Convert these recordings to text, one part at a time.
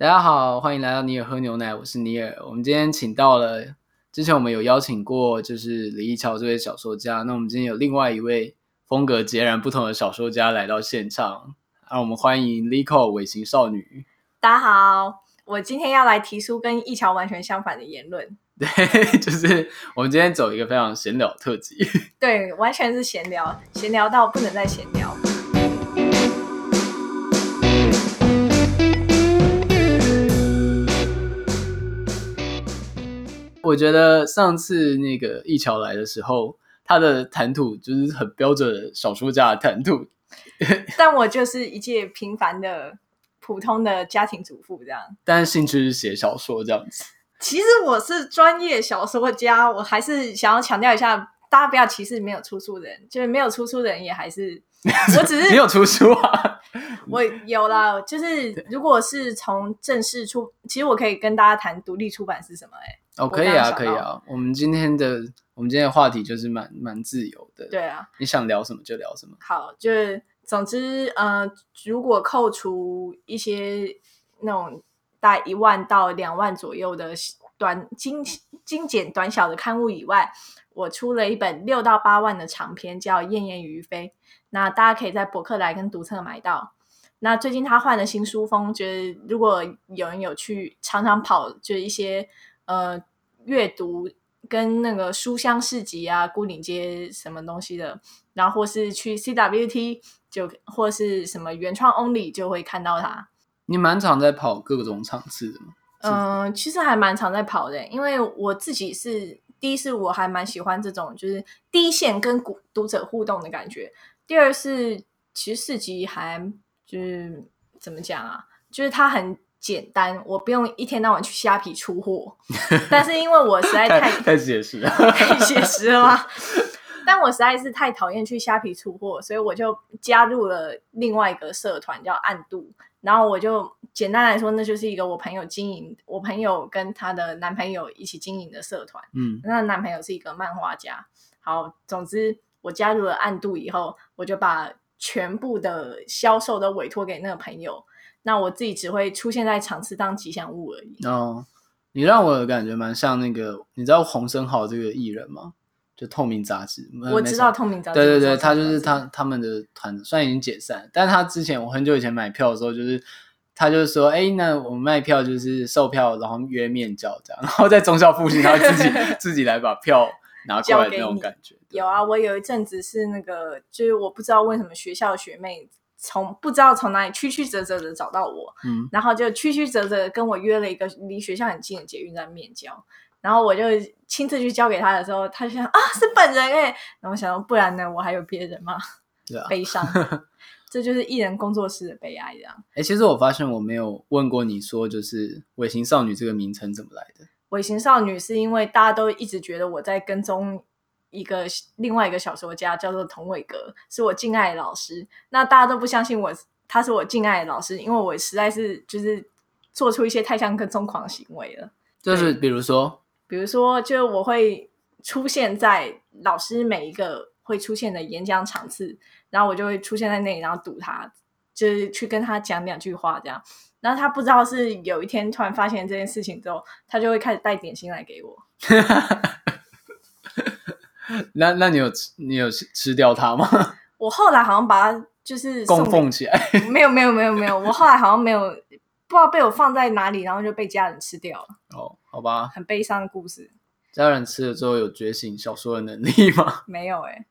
大家好，欢迎来到尼尔喝牛奶，我是尼尔。我们今天请到了，之前我们有邀请过，就是李一桥这位小说家。那我们今天有另外一位风格截然不同的小说家来到现场，让我们欢迎 Lico 尾形少女。大家好，我今天要来提出跟一桥完全相反的言论。对，就是我们今天走一个非常闲聊特辑。对，完全是闲聊，闲聊到不能再闲聊。我觉得上次那个一桥来的时候，他的谈吐就是很标准的小说家的谈吐。但我就是一介平凡的、普通的家庭主妇这样。但是兴趣是写小说这样子。其实我是专业小说家，我还是想要强调一下，大家不要歧视没有出书的人，就是没有出书的人也还是。我只是没有出书啊，我有啦，就是如果是从正式出，其实我可以跟大家谈独立出版是什么、欸。哎，哦，可以啊，可以啊。我们今天的我们今天的话题就是蛮蛮自由的，对啊，你想聊什么就聊什么。好，就是总之，呃，如果扣除一些那种大概一万到两万左右的短精精简短小的刊物以外，我出了一本六到八万的长篇，叫《燕燕于飞》。那大家可以在博客来跟读册买到。那最近他换了新书风，觉得如果有人有去常常跑，就是一些呃阅读跟那个书香市集啊、孤岭街什么东西的，然后或是去 CWT 就或是什么原创 Only 就会看到它。你蛮常在跑各种场次的吗？嗯、呃，其实还蛮常在跑的，因为我自己是第一是我还蛮喜欢这种就是第一线跟读读者互动的感觉。第二是，其实市集还就是怎么讲啊？就是它很简单，我不用一天到晚去虾皮出货。但是因为我实在太太写实了，太写实了吗？但我实在是太讨厌去虾皮出货，所以我就加入了另外一个社团叫暗度。然后我就简单来说，那就是一个我朋友经营，我朋友跟她的男朋友一起经营的社团。嗯，那男朋友是一个漫画家。好，总之。我加入了暗度以后，我就把全部的销售都委托给那个朋友，那我自己只会出现在场次当吉祥物而已。哦，你让我的感觉蛮像那个，你知道洪生豪这个艺人吗？就透明杂志，我知道透明杂志。对对对，他就是他他们的团，虽然已经解散，但他之前我很久以前买票的时候，就是他就是说，哎，那我们卖票就是售票，然后约面交这样，然后在中校附近，他会自己 自己来把票。拿过来那种感觉，有啊，我有一阵子是那个，就是我不知道为什么学校学妹从不知道从哪里曲曲折折的找到我，嗯，然后就曲曲折折跟我约了一个离学校很近的捷运站面交，然后我就亲自去交给他的时候，他就想啊是本人哎，然后我想说不然呢，我还有别人吗？对啊，悲伤，这就是艺人工作室的悲哀，这样。哎，其实我发现我没有问过你说，就是尾行少女这个名称怎么来的？尾行少女是因为大家都一直觉得我在跟踪一个另外一个小说家，叫做童伟格，是我敬爱的老师。那大家都不相信我，他是我敬爱的老师，因为我实在是就是做出一些太像跟踪狂行为了。就是比如说，比如说，就我会出现在老师每一个会出现的演讲场次，然后我就会出现在那里，然后堵他，就是去跟他讲两句话这样。然后他不知道是有一天突然发现这件事情之后，他就会开始带点心来给我。那那你有吃你有吃吃掉它吗？我后来好像把它就是供奉起来。没有没有没有没有，我后来好像没有不知道被我放在哪里，然后就被家人吃掉了。哦，好吧，很悲伤的故事。家人吃了之后有觉醒小说的能力吗？没有哎、欸，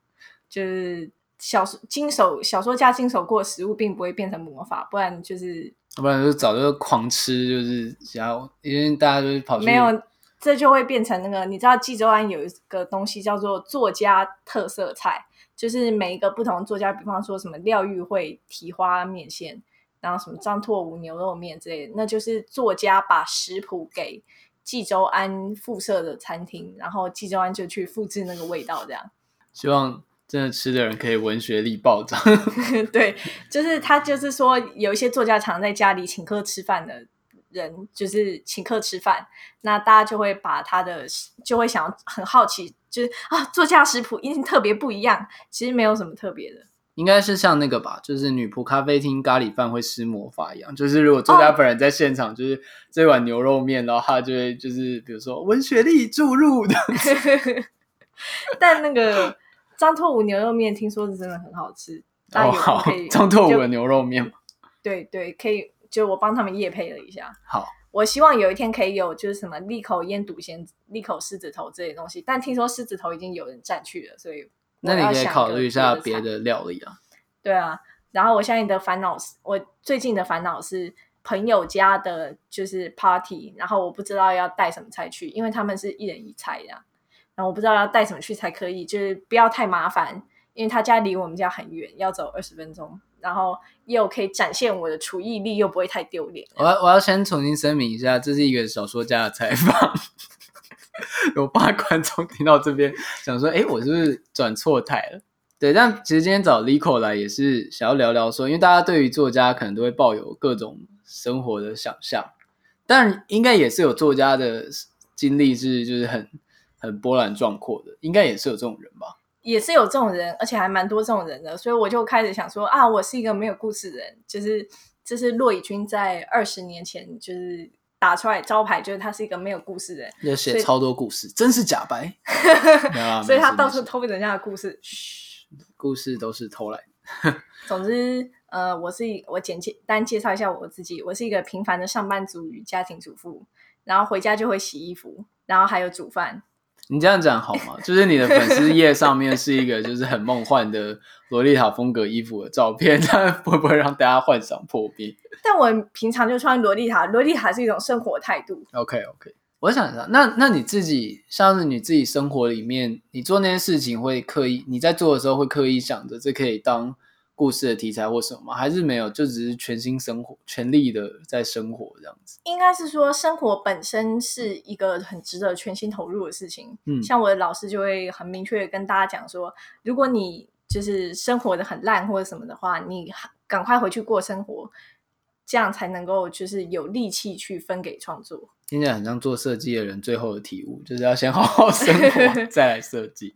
就是小说经手小说家经手过的食物，并不会变成魔法，不然就是。不然就早就狂吃，就是想要，因为大家都跑去没有，这就会变成那个，你知道济州庵有一个东西叫做作家特色菜，就是每一个不同作家，比方说什么廖玉蕙提花面线，然后什么张拓武牛肉面之类的，那就是作家把食谱给济州安附设的餐厅，然后济州安就去复制那个味道，这样。希望。真的吃的人可以文学力暴涨，对，就是他，就是说有一些作家常在家里请客吃饭的人，就是请客吃饭，那大家就会把他的就会想很好奇，就是啊，作家食谱一定特别不一样，其实没有什么特别的。应该是像那个吧，就是女仆咖啡厅咖喱饭会施魔法一样，就是如果作家本人在现场，就是这碗牛肉面，然后他就会就是比如说文学力注入的。但那个张拓武牛肉面听说是真的很好吃，哦好，张拓武的牛肉面对对，可以，就我帮他们夜配了一下。好，我希望有一天可以有就是什么利口腌笃鲜、利口狮子头这些东西，但听说狮子头已经有人占去了，所以。那你可以考虑一下别的料理啊。对啊，然后我现在的烦恼是，我最近的烦恼是朋友家的，就是 party，然后我不知道要带什么菜去，因为他们是一人一菜这样，然后我不知道要带什么去才可以，就是不要太麻烦，因为他家离我们家很远，要走二十分钟，然后又可以展现我的厨艺力，又不会太丢脸。我要我要先重新声明一下，这是一个小说家的采访。有怕观众听到这边想说：“哎，我是不是转错台了？”对，但其实今天找 Lico 来也是想要聊聊说，因为大家对于作家可能都会抱有各种生活的想象，但应该也是有作家的经历是就是很很波澜壮阔的，应该也是有这种人吧？也是有这种人，而且还蛮多这种人的，所以我就开始想说啊，我是一个没有故事的人，就是这是骆以军在二十年前就是。打出来招牌就是他是一个没有故事的人，要写超多故事，真是假白。所以他到处偷人家的故事，嘘，故事都是偷来的。总之，呃，我是我简介单介绍一下我自己，我是一个平凡的上班族与家庭主妇，然后回家就会洗衣服，然后还有煮饭。你这样讲好吗？就是你的粉丝页上面是一个就是很梦幻的洛丽塔风格衣服的照片，这样会不会让大家幻想破灭？但我平常就穿洛丽塔，洛丽塔是一种生活态度。OK OK，我想一下，那那你自己像是你自己生活里面，你做那些事情会刻意，你在做的时候会刻意想着这可以当。故事的题材或什么吗？还是没有？就只是全心生活、全力的在生活这样子。应该是说，生活本身是一个很值得全心投入的事情。嗯，像我的老师就会很明确的跟大家讲说，如果你就是生活的很烂或者什么的话，你赶快回去过生活，这样才能够就是有力气去分给创作。听起来很像做设计的人最后的体悟，就是要先好好生活，再来设计。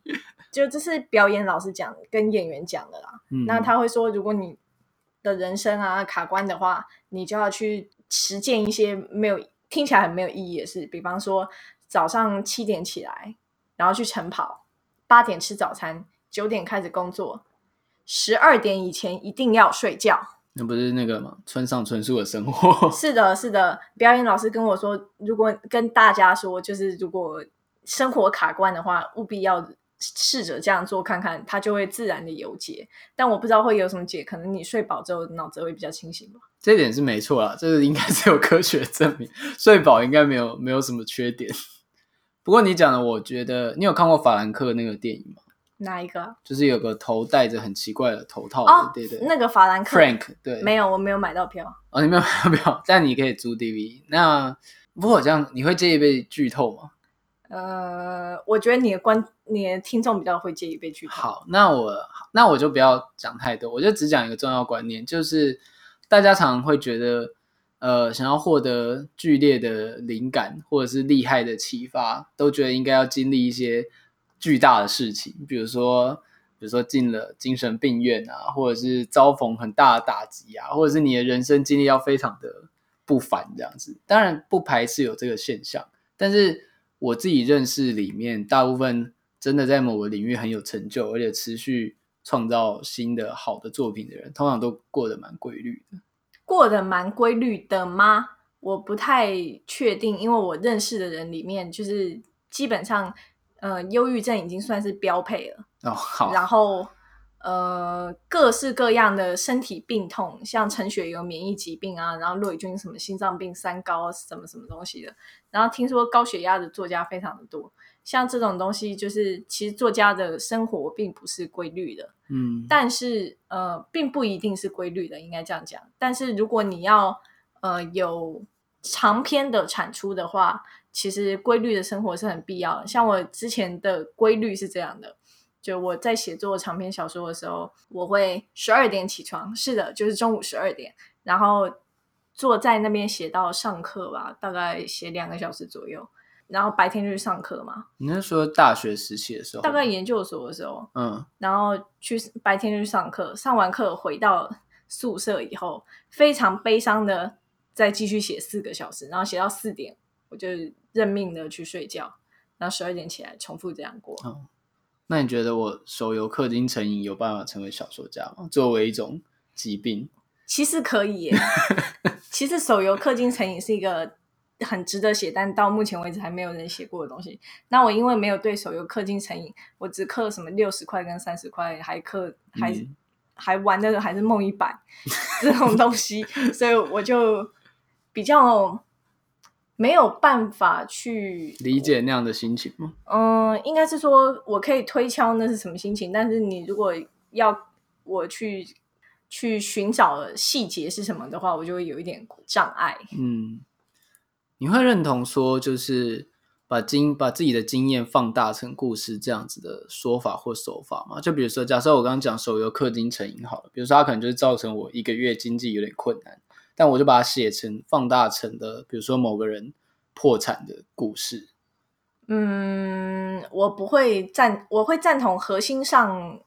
就这是表演老师讲跟演员讲的啦，嗯，那他会说，如果你的人生啊卡关的话，你就要去实践一些没有听起来很没有意义的事，比方说早上七点起来，然后去晨跑，八点吃早餐，九点开始工作，十二点以前一定要睡觉。那不是那个吗？村上春树的生活。是的，是的。表演老师跟我说，如果跟大家说，就是如果生活卡关的话，务必要。试着这样做看看，它就会自然的有解。但我不知道会有什么解，可能你睡饱之后脑子会比较清醒吧。这点是没错啦，这是应该是有科学证明，睡饱应该没有没有什么缺点。不过你讲的，我觉得你有看过法兰克那个电影吗？哪一个？就是有个头戴着很奇怪的头套的，哦、对对，那个法兰克。Frank，对，没有，我没有买到票。哦，你没有买到票，但你可以租 DVD。那不过这样，你会介意被剧透吗？呃，我觉得你的观，你的听众比较会介意被剧透。好，那我那我就不要讲太多，我就只讲一个重要观念，就是大家常常会觉得，呃，想要获得剧烈的灵感或者是厉害的启发，都觉得应该要经历一些巨大的事情，比如说，比如说进了精神病院啊，或者是遭逢很大的打击啊，或者是你的人生经历要非常的不凡这样子。当然不排斥有这个现象，但是。我自己认识里面，大部分真的在某个领域很有成就，而且持续创造新的好的作品的人，通常都过得蛮规律的。过得蛮规律的吗？我不太确定，因为我认识的人里面，就是基本上，呃，忧郁症已经算是标配了。哦，好。然后。呃，各式各样的身体病痛，像陈雪有免疫疾病啊，然后骆以军什么心脏病、三高什么什么东西的，然后听说高血压的作家非常的多，像这种东西，就是其实作家的生活并不是规律的，嗯，但是呃，并不一定是规律的，应该这样讲。但是如果你要呃有长篇的产出的话，其实规律的生活是很必要的。像我之前的规律是这样的。就我在写作长篇小说的时候，我会十二点起床，是的，就是中午十二点，然后坐在那边写到上课吧，大概写两个小时左右。然后白天就去上课嘛。你是说大学时期的时候？大概研究所的时候，嗯，然后去白天就去上课，上完课回到宿舍以后，非常悲伤的再继续写四个小时，然后写到四点，我就认命的去睡觉，然后十二点起来，重复这样过。嗯，那你觉得我手游氪金成瘾有办法成为小说家吗？作为一种疾病？其实可以耶，其实手游氪金成瘾是一个很值得写，但到目前为止还没有人写过的东西。那我因为没有对手游氪金成瘾，我只氪什么六十块跟三十块，还氪还、嗯、还玩的还是梦一百 这种东西，所以我就比较没有办法去理解那样的心情吗？嗯，应该是说我可以推敲那是什么心情，但是你如果要我去。去寻找细节是什么的话，我就会有一点障碍。嗯，你会认同说，就是把经把自己的经验放大成故事这样子的说法或手法吗？就比如说，假设我刚刚讲手游氪金成瘾好了，比如说它可能就是造成我一个月经济有点困难，但我就把它写成放大成的，比如说某个人破产的故事。嗯，我不会赞，我会赞同核心上。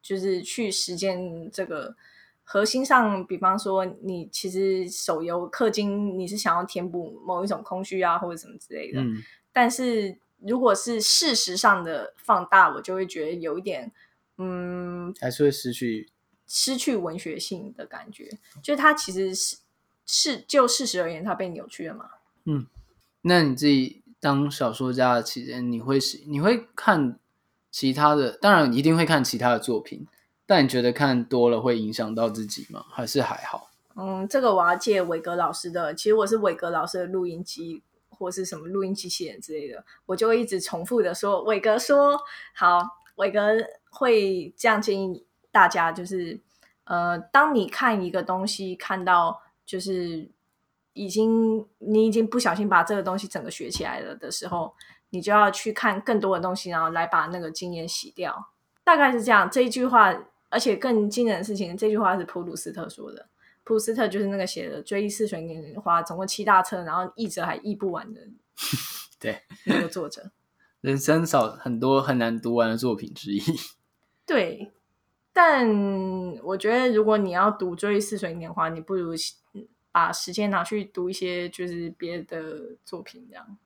就是去实践这个核心上，比方说你其实手游氪金，你是想要填补某一种空虚啊，或者什么之类的。嗯。但是如果是事实上的放大，我就会觉得有一点，嗯，还是会失去失去文学性的感觉。就是它其实是是就事实而言，它被扭曲了嘛。嗯。那你自己当小说家的期间，你会是你会看？其他的当然一定会看其他的作品，但你觉得看多了会影响到自己吗？还是还好？嗯，这个我要借伟格老师的。其实我是伟格老师的录音机或是什么录音机器人之类的，我就会一直重复的说，伟哥说好，伟哥会这样建议大家，就是呃，当你看一个东西，看到就是已经你已经不小心把这个东西整个学起来了的时候。你就要去看更多的东西，然后来把那个经验洗掉，大概是这样。这一句话，而且更惊人的事情，这句话是普鲁斯特说的。普鲁斯特就是那个写的《追忆似水年华》总共七大册，然后译者还译不完的，对，那个作者，人生少很多很难读完的作品之一。对，但我觉得如果你要读《追忆似水年华》，你不如把时间拿去读一些就是别的作品，这样。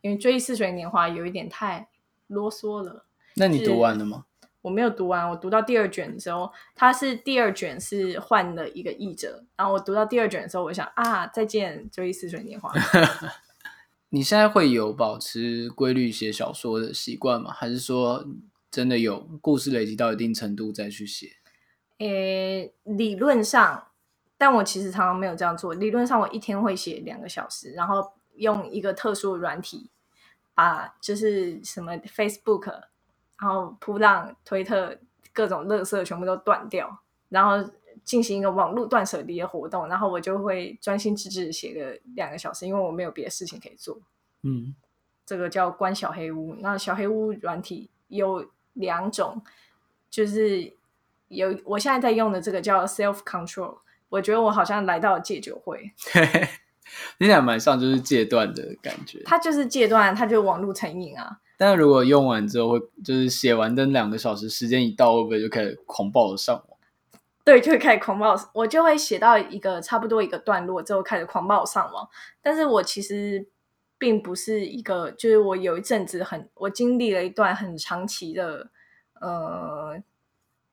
因为《追忆似水年华》有一点太啰嗦了。那你读完了吗？我没有读完，我读到第二卷的时候，它是第二卷是换了一个译者，然后我读到第二卷的时候，我想啊，再见，《追忆似水年华》。你现在会有保持规律写小说的习惯吗？还是说真的有故事累积到一定程度再去写？诶，理论上，但我其实常常没有这样做。理论上，我一天会写两个小时，然后。用一个特殊的软体，把就是什么 Facebook，然后扑浪、推特各种垃圾全部都断掉，然后进行一个网络断舍离的活动，然后我就会专心致志写个两个小时，因为我没有别的事情可以做。嗯，这个叫关小黑屋。那小黑屋软体有两种，就是有我现在在用的这个叫 Self Control，我觉得我好像来到了戒酒会。听起来蛮像就是戒断的感觉，它就是戒断，它就网络成瘾啊。但是如果用完之后会，就是写完灯两个小时，时间一到，会不会就开始狂暴的上网？对，就会开始狂暴。我就会写到一个差不多一个段落之后，开始狂暴上网。但是我其实并不是一个，就是我有一阵子很，我经历了一段很长期的，呃，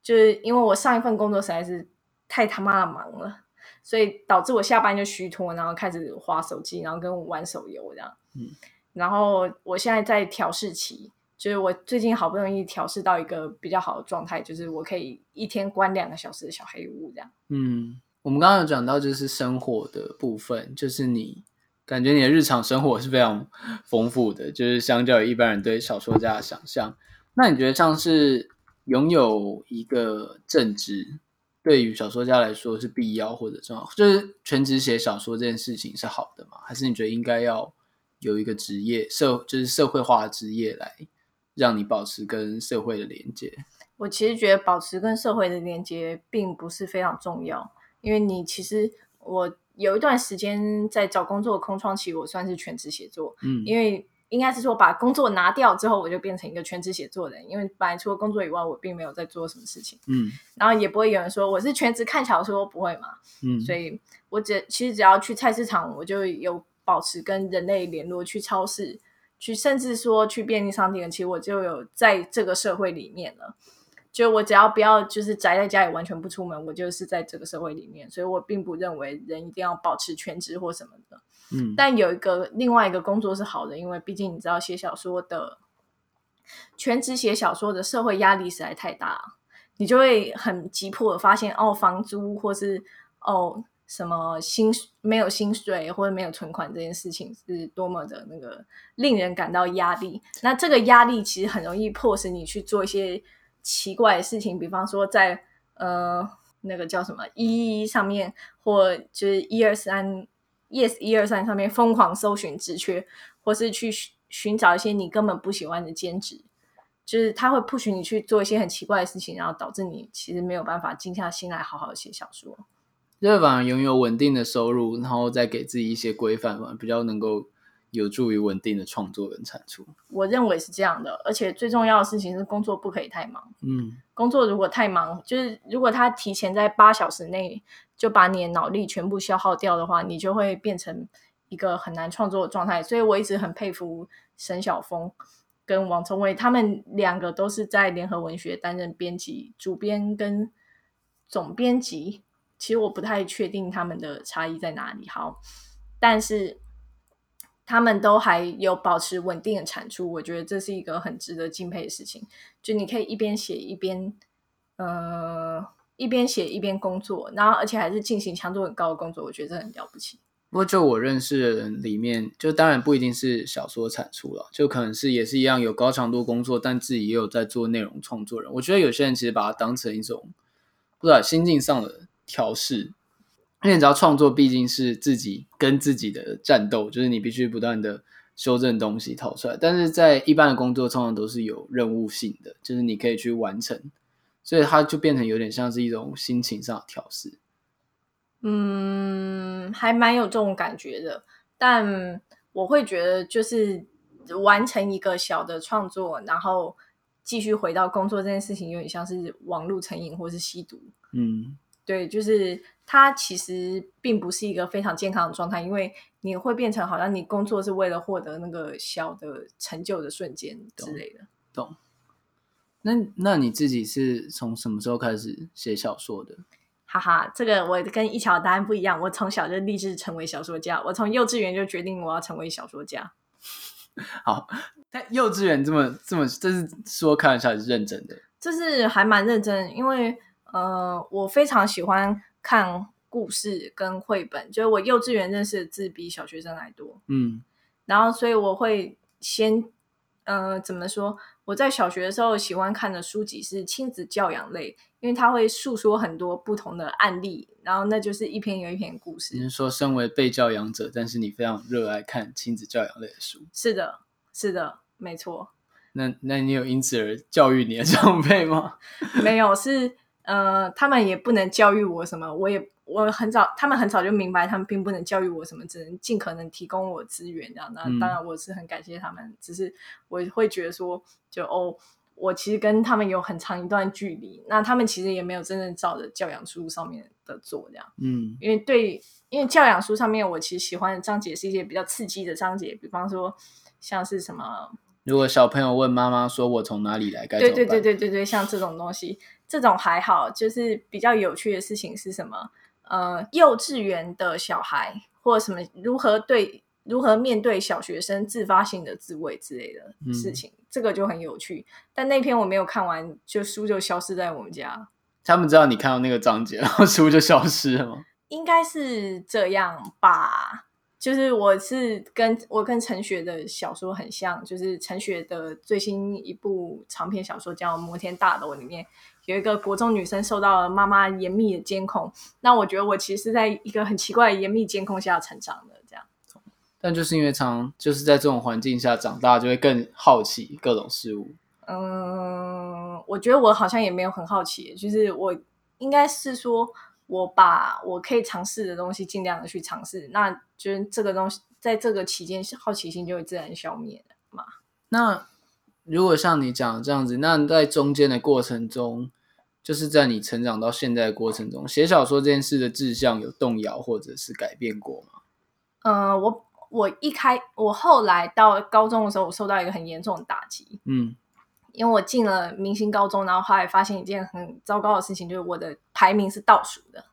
就是因为我上一份工作实在是太他妈的忙了。所以导致我下班就虚脱，然后开始滑手机，然后跟我玩手游这样。嗯，然后我现在在调试期，就是我最近好不容易调试到一个比较好的状态，就是我可以一天关两个小时的小黑屋这样。嗯，我们刚刚有讲到就是生活的部分，就是你感觉你的日常生活是非常丰富的，就是相较于一般人对小说家的想象。那你觉得像是拥有一个正职？对于小说家来说是必要或者重要，就是全职写小说这件事情是好的吗？还是你觉得应该要有一个职业社，就是社会化的职业来让你保持跟社会的连接？我其实觉得保持跟社会的连接并不是非常重要，因为你其实我有一段时间在找工作的空窗期，我算是全职写作，嗯，因为应该是说把工作拿掉之后，我就变成一个全职写作人。因为本来除了工作以外，我并没有在做什么事情。嗯，然后也不会有人说我是全职看小说，不会嘛。嗯，所以我只其实只要去菜市场，我就有保持跟人类联络；去超市，去甚至说去便利商店，其实我就有在这个社会里面了。就我只要不要就是宅在家里完全不出门，我就是在这个社会里面，所以我并不认为人一定要保持全职或什么的。嗯，但有一个另外一个工作是好的，因为毕竟你知道写小说的全职写小说的社会压力实在太大，你就会很急迫的发现哦，房租或是哦什么薪没有薪水或者没有存款这件事情是多么的那个令人感到压力。那这个压力其实很容易迫使你去做一些。奇怪的事情，比方说在呃那个叫什么一一上面，或就是一二三，yes 一二三上面疯狂搜寻职缺，或是去寻找一些你根本不喜欢的兼职，就是他会 push 你去做一些很奇怪的事情，然后导致你其实没有办法静下心来好好写小说。就反而拥有稳定的收入，然后再给自己一些规范嘛，比较能够。有助于稳定的创作跟产出，我认为是这样的。而且最重要的事情是，工作不可以太忙。嗯，工作如果太忙，就是如果他提前在八小时内就把你的脑力全部消耗掉的话，你就会变成一个很难创作的状态。所以我一直很佩服沈晓峰跟王聪伟，他们两个都是在联合文学担任编辑、主编跟总编辑。其实我不太确定他们的差异在哪里。好，但是。他们都还有保持稳定的产出，我觉得这是一个很值得敬佩的事情。就你可以一边写一边，呃，一边写一边工作，然后而且还是进行强度很高的工作，我觉得这很了不起。不过就我认识的人里面，就当然不一定是小说产出了，就可能是也是一样有高强度工作，但自己也有在做内容创作人。我觉得有些人其实把它当成一种不知道心境上的调试。因为你知道，创作毕竟是自己跟自己的战斗，就是你必须不断的修正东西套出来。但是在一般的工作，通常都是有任务性的，就是你可以去完成，所以它就变成有点像是一种心情上的调试。嗯，还蛮有这种感觉的。但我会觉得，就是完成一个小的创作，然后继续回到工作这件事情，有点像是网路成瘾或是吸毒。嗯。对，就是它其实并不是一个非常健康的状态，因为你会变成好像你工作是为了获得那个小的成就的瞬间之类的。懂。那那你自己是从什么时候开始写小说的？哈哈，这个我跟一桥的答案不一样。我从小就立志成为小说家，我从幼稚园就决定我要成为小说家。好，但幼稚园这么这么，这是说开玩笑还是认真的？这是还蛮认真，因为。呃，我非常喜欢看故事跟绘本，就是我幼稚园认识的字比小学生还多。嗯，然后所以我会先，呃，怎么说？我在小学的时候喜欢看的书籍是亲子教养类，因为它会诉说很多不同的案例，然后那就是一篇又一篇故事。你是说，身为被教养者，但是你非常热爱看亲子教养类的书？是的，是的，没错。那那你有因此而教育你的长辈吗？没有，是。呃，他们也不能教育我什么，我也我很早，他们很早就明白，他们并不能教育我什么，只能尽可能提供我资源这样。那当然我是很感谢他们，嗯、只是我会觉得说，就哦，我其实跟他们有很长一段距离，那他们其实也没有真正照着教养书上面的做这样。嗯，因为对，因为教养书上面我其实喜欢的章节是一些比较刺激的章节，比方说像是什么，如果小朋友问妈妈说我从哪里来，该？对对对对对对，像这种东西。这种还好，就是比较有趣的事情是什么？呃，幼稚园的小孩或者什么如何对如何面对小学生自发性的自慰之类的事情，嗯，这个就很有趣。但那篇我没有看完，就书就消失在我们家。他们知道你看到那个章节，然后书就消失了吗？应该是这样吧。就是我是跟我跟陈雪的小说很像，就是陈雪的最新一部长篇小说叫《摩天大楼》里面。有一个国中女生受到了妈妈严密的监控，那我觉得我其实是在一个很奇怪的严密监控下成长的，这样。但就是因为常就是在这种环境下长大，就会更好奇各种事物。嗯，我觉得我好像也没有很好奇，就是我应该是说，我把我可以尝试的东西尽量的去尝试，那就是这个东西在这个期间好奇心就会自然消灭了。嘛。那如果像你讲的这样子，那在中间的过程中，就是在你成长到现在的过程中，写小说这件事的志向有动摇或者是改变过吗？嗯、呃，我我一开我后来到高中的时候，我受到一个很严重的打击。嗯，因为我进了明星高中，然后后来发现一件很糟糕的事情，就是我的排名是倒数的。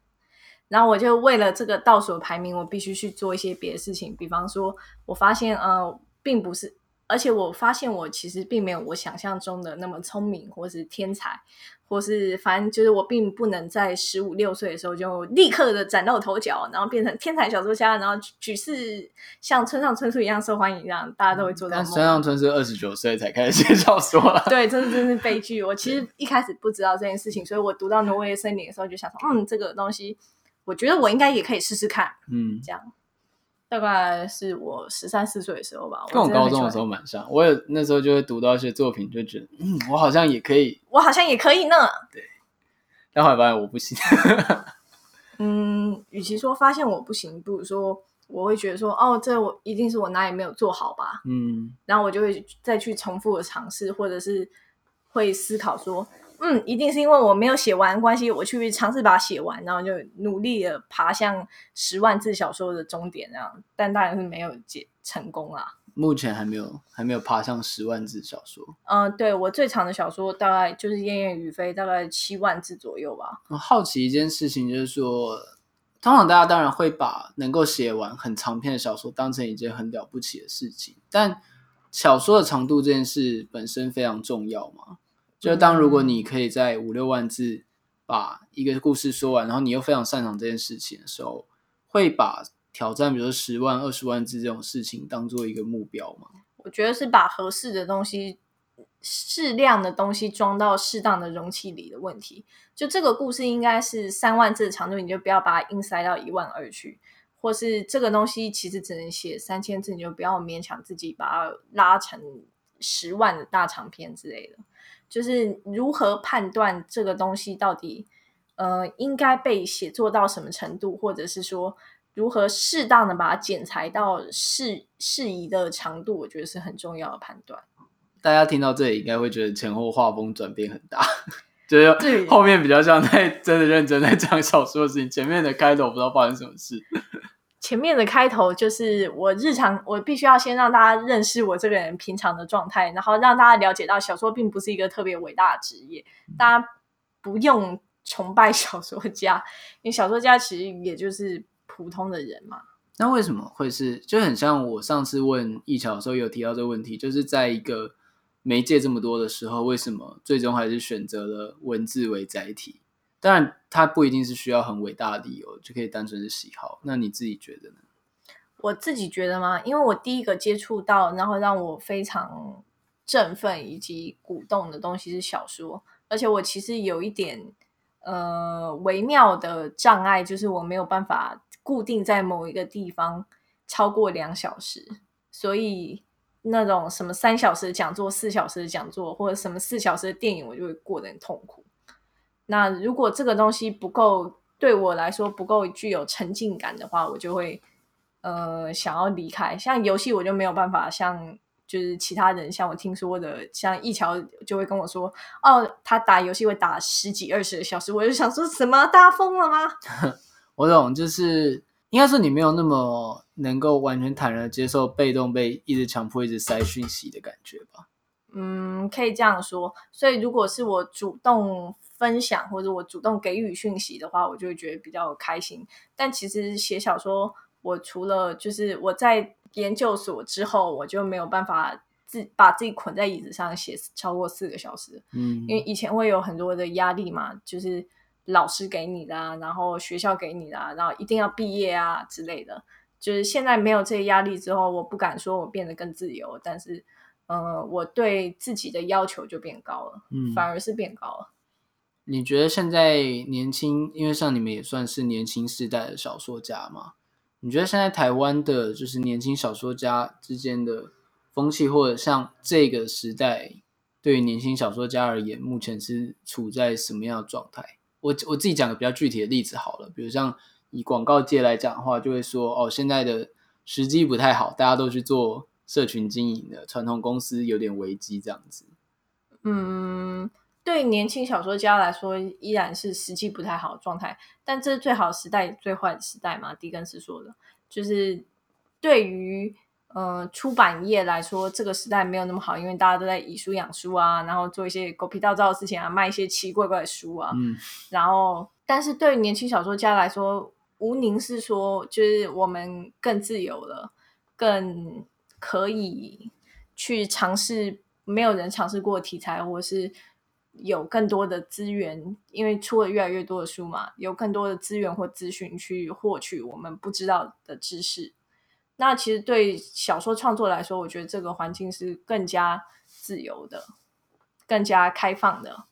然后我就为了这个倒数的排名，我必须去做一些别的事情，比方说，我发现呃，并不是。而且我发现我其实并没有我想象中的那么聪明，或是天才，或是反正就是我并不能在十五六岁的时候就立刻的崭露头角，然后变成天才小说家，然后举世像村上春树一样受欢迎，这样大家都会做到。但村上春树二十九岁才开始写小说了，对，真的真是悲剧。我其实一开始不知道这件事情，所以我读到《挪威的森林》的时候就想说，嗯，这个东西，我觉得我应该也可以试试看，嗯，这样。大概是我十三四岁的时候吧，跟我高中的时候蛮像。我也那时候就会读到一些作品，就觉得嗯，我好像也可以，我好像也可以呢。对，但后来发现我不行。嗯，与其说发现我不行，不如说我会觉得说，哦，这我一定是我哪里没有做好吧。嗯，然后我就会再去重复的尝试，或者是会思考说。嗯，一定是因为我没有写完关系，我去尝试把它写完，然后就努力的爬向十万字小说的终点，这样，但当然是没有解成功啦。目前还没有，还没有爬上十万字小说。嗯，对，我最长的小说大概就是《燕燕于飞》，大概七万字左右吧。我好奇一件事情，就是说，通常大家当然会把能够写完很长篇的小说当成一件很了不起的事情，但小说的长度这件事本身非常重要吗？就当如果你可以在五六万字把一个故事说完，然后你又非常擅长这件事情的时候，会把挑战，比如说十万、二十万字这种事情当做一个目标吗？我觉得是把合适的东西、适量的东西装到适当的容器里的问题。就这个故事应该是三万字的长度，你就不要把它硬塞到一万二去；或是这个东西其实只能写三千字，你就不要勉强自己把它拉成十万的大长篇之类的。就是如何判断这个东西到底，呃，应该被写作到什么程度，或者是说如何适当的把它剪裁到适适宜的长度，我觉得是很重要的判断。大家听到这里应该会觉得前后画风转变很大，就是后面比较像在真的认真在讲小说的事情，前面的开头不知道发生什么事。前面的开头就是我日常，我必须要先让大家认识我这个人平常的状态，然后让大家了解到小说并不是一个特别伟大的职业，大家不用崇拜小说家，因为小说家其实也就是普通的人嘛。那为什么会是？就很像我上次问易桥的时候有提到这个问题，就是在一个媒介这么多的时候，为什么最终还是选择了文字为载体？当然，它不一定是需要很伟大的理由就可以单纯是喜好。那你自己觉得呢？我自己觉得吗？因为我第一个接触到，然后让我非常振奋以及鼓动的东西是小说，而且我其实有一点呃微妙的障碍，就是我没有办法固定在某一个地方超过两小时，所以那种什么三小时的讲座、四小时的讲座，或者什么四小时的电影，我就会过得很痛苦。那如果这个东西不够对我来说不够具有沉浸感的话，我就会呃想要离开。像游戏我就没有办法像就是其他人像我听说的，像一桥就会跟我说哦，他打游戏会打十几二十个小时，我就想说什么大家疯了吗？我懂，就是应该说你没有那么能够完全坦然的接受被动被一直强迫一直塞讯息的感觉吧？嗯，可以这样说。所以如果是我主动。分享或者我主动给予讯息的话，我就会觉得比较开心。但其实写小说，我除了就是我在研究所之后，我就没有办法自把自己捆在椅子上写超过四个小时。嗯，因为以前会有很多的压力嘛，就是老师给你的啊，然后学校给你的啊，然后一定要毕业啊之类的。就是现在没有这些压力之后，我不敢说我变得更自由，但是，呃，我对自己的要求就变高了，嗯，反而是变高了。你觉得现在年轻，因为像你们也算是年轻世代的小说家嘛？你觉得现在台湾的，就是年轻小说家之间的风气，或者像这个时代，对于年轻小说家而言，目前是处在什么样的状态？我我自己讲个比较具体的例子好了，比如像以广告界来讲的话，就会说哦，现在的时机不太好，大家都去做社群经营的传统公司有点危机这样子。嗯，对年轻小说家来说，依然是时机不太好的状态。但这是最好的时代，最坏的时代嘛？狄更斯说的，就是对于呃出版业来说，这个时代没有那么好，因为大家都在以书养书啊，然后做一些狗皮倒灶的事情啊，卖一些奇奇怪怪的书啊。嗯，然后，但是对于年轻小说家来说，吴宁是说，就是我们更自由了，更可以去尝试。没有人尝试过的题材，或是有更多的资源，因为出了越来越多的书嘛，有更多的资源或资讯去获取我们不知道的知识。那其实对小说创作来说，我觉得这个环境是更加自由的，更加开放的。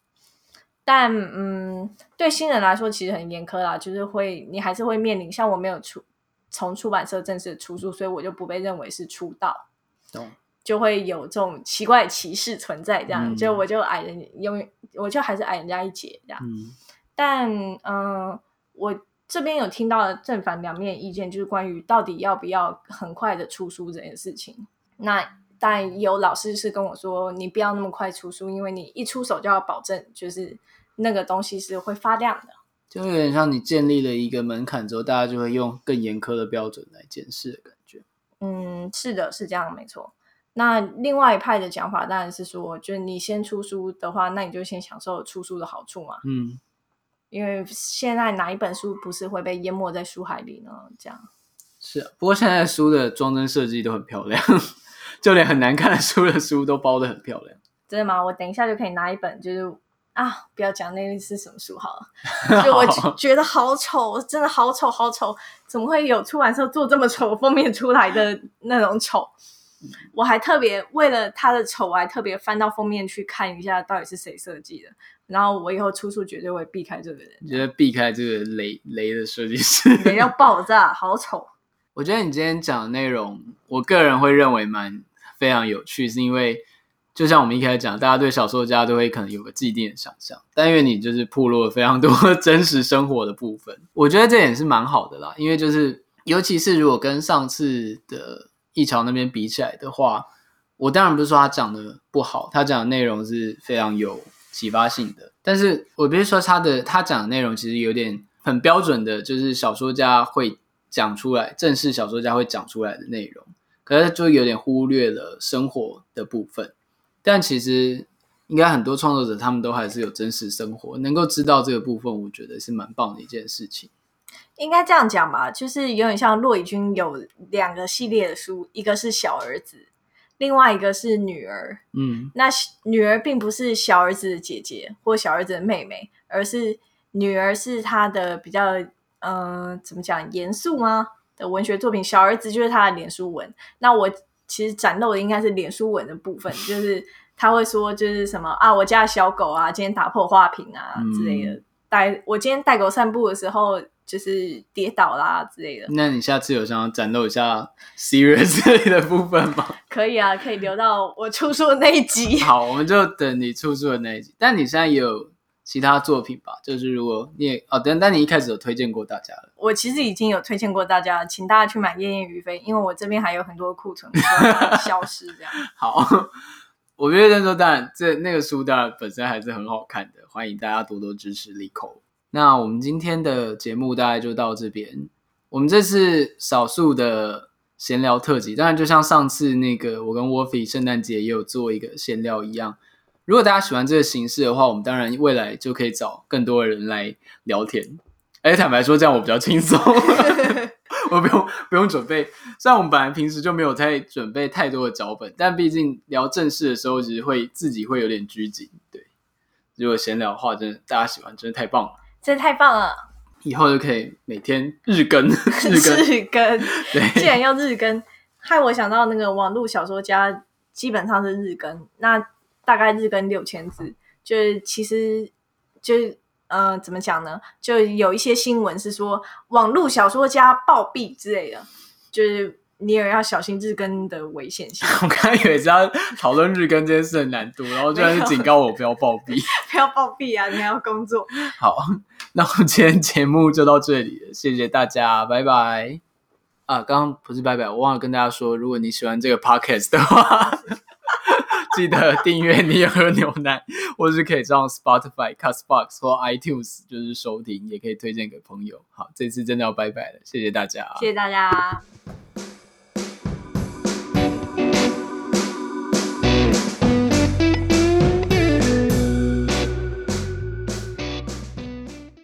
但嗯，对新人来说其实很严苛啦，就是会你还是会面临，像我没有出从出版社正式出书，所以我就不被认为是出道。懂。就会有这种奇怪的歧视存在，这样、嗯、就我就矮人，因为我就还是矮人家一截这样。嗯、但嗯、呃，我这边有听到正反两面意见，就是关于到底要不要很快的出书这件事情。那但有老师是跟我说，你不要那么快出书，因为你一出手就要保证，就是那个东西是会发亮的。就有点像你建立了一个门槛之后，大家就会用更严苛的标准来检视的感觉。嗯，是的，是这样，没错。那另外一派的讲法当然是说，就是你先出书的话，那你就先享受出书的好处嘛。嗯，因为现在哪一本书不是会被淹没在书海里呢？这样是啊，不过现在书的装帧设计都很漂亮，就连很难看的书的书都包的很漂亮。真的吗？我等一下就可以拿一本，就是啊，不要讲那是什么书好了，就我觉得好丑，真的好丑，好丑，怎么会有出版社做这么丑封面出来的那种丑？我还特别为了他的丑，我还特别翻到封面去看一下到底是谁设计的。然后我以后出处绝对会避开这个人，觉得避开这个雷雷的设计师，雷要爆炸，好丑。我觉得你今天讲的内容，我个人会认为蛮非常有趣，是因为就像我们一开始讲，大家对小说家都会可能有个既定的想象，但因为你就是暴露了非常多 真实生活的部分，我觉得这点是蛮好的啦。因为就是尤其是如果跟上次的。一桥那边比起来的话，我当然不是说他讲的不好，他讲的内容是非常有启发性的。但是我必须说他的他讲的内容其实有点很标准的，就是小说家会讲出来，正式小说家会讲出来的内容，可是就有点忽略了生活的部分。但其实应该很多创作者他们都还是有真实生活，能够知道这个部分，我觉得是蛮棒的一件事情。应该这样讲吧，就是有点像骆以军有两个系列的书，一个是小儿子，另外一个是女儿。嗯，那女儿并不是小儿子的姐姐或小儿子的妹妹，而是女儿是他的比较嗯、呃，怎么讲严肃吗的文学作品？小儿子就是他的脸书文。那我其实展露的应该是脸书文的部分，就是他会说就是什么啊，我家的小狗啊，今天打破花瓶啊之类的。带、嗯、我今天带狗散步的时候。就是跌倒啦之类的。那你下次有想要展露一下 serious 之类的部分吗？可以啊，可以留到我出书的那一集。好，我们就等你出书的那一集。但你现在也有其他作品吧？就是如果你也哦，等，但你一开始有推荐过大家了。我其实已经有推荐过大家，请大家去买《燕燕于飞》，因为我这边还有很多库存消失这样。好，我觉得说当然这那个书当然本身还是很好看的，欢迎大家多多支持利口。那我们今天的节目大概就到这边。我们这次少数的闲聊特辑，当然就像上次那个我跟 Wolfie 圣诞节也有做一个闲聊一样。如果大家喜欢这个形式的话，我们当然未来就可以找更多的人来聊天。哎，坦白说，这样我比较轻松，我不用不用准备。虽然我们本来平时就没有太准备太多的脚本，但毕竟聊正事的时候，其实会自己会有点拘谨。对，如果闲聊的话，真的大家喜欢，真的太棒了。这太棒了！以后就可以每天日更，日更，日更。对，既然要日更，害我想到那个网络小说家基本上是日更，那大概日更六千字，就是其实就是呃，怎么讲呢？就有一些新闻是说网络小说家暴毙之类的，就是。你也要小心日更的危险性。我刚刚以为是要讨论日更这件事的难度，然后居然是警告我不要暴毙，不要暴毙啊！你还要工作。好，那我们今天节目就到这里了，谢谢大家，拜拜。啊，刚刚不是拜拜，我忘了跟大家说，如果你喜欢这个 podcast 的话，记得订阅你也喝牛奶，或是可以上 Spotify、Castbox 或 iTunes 就是收听，也可以推荐给朋友。好，这次真的要拜拜了，谢谢大家，谢谢大家。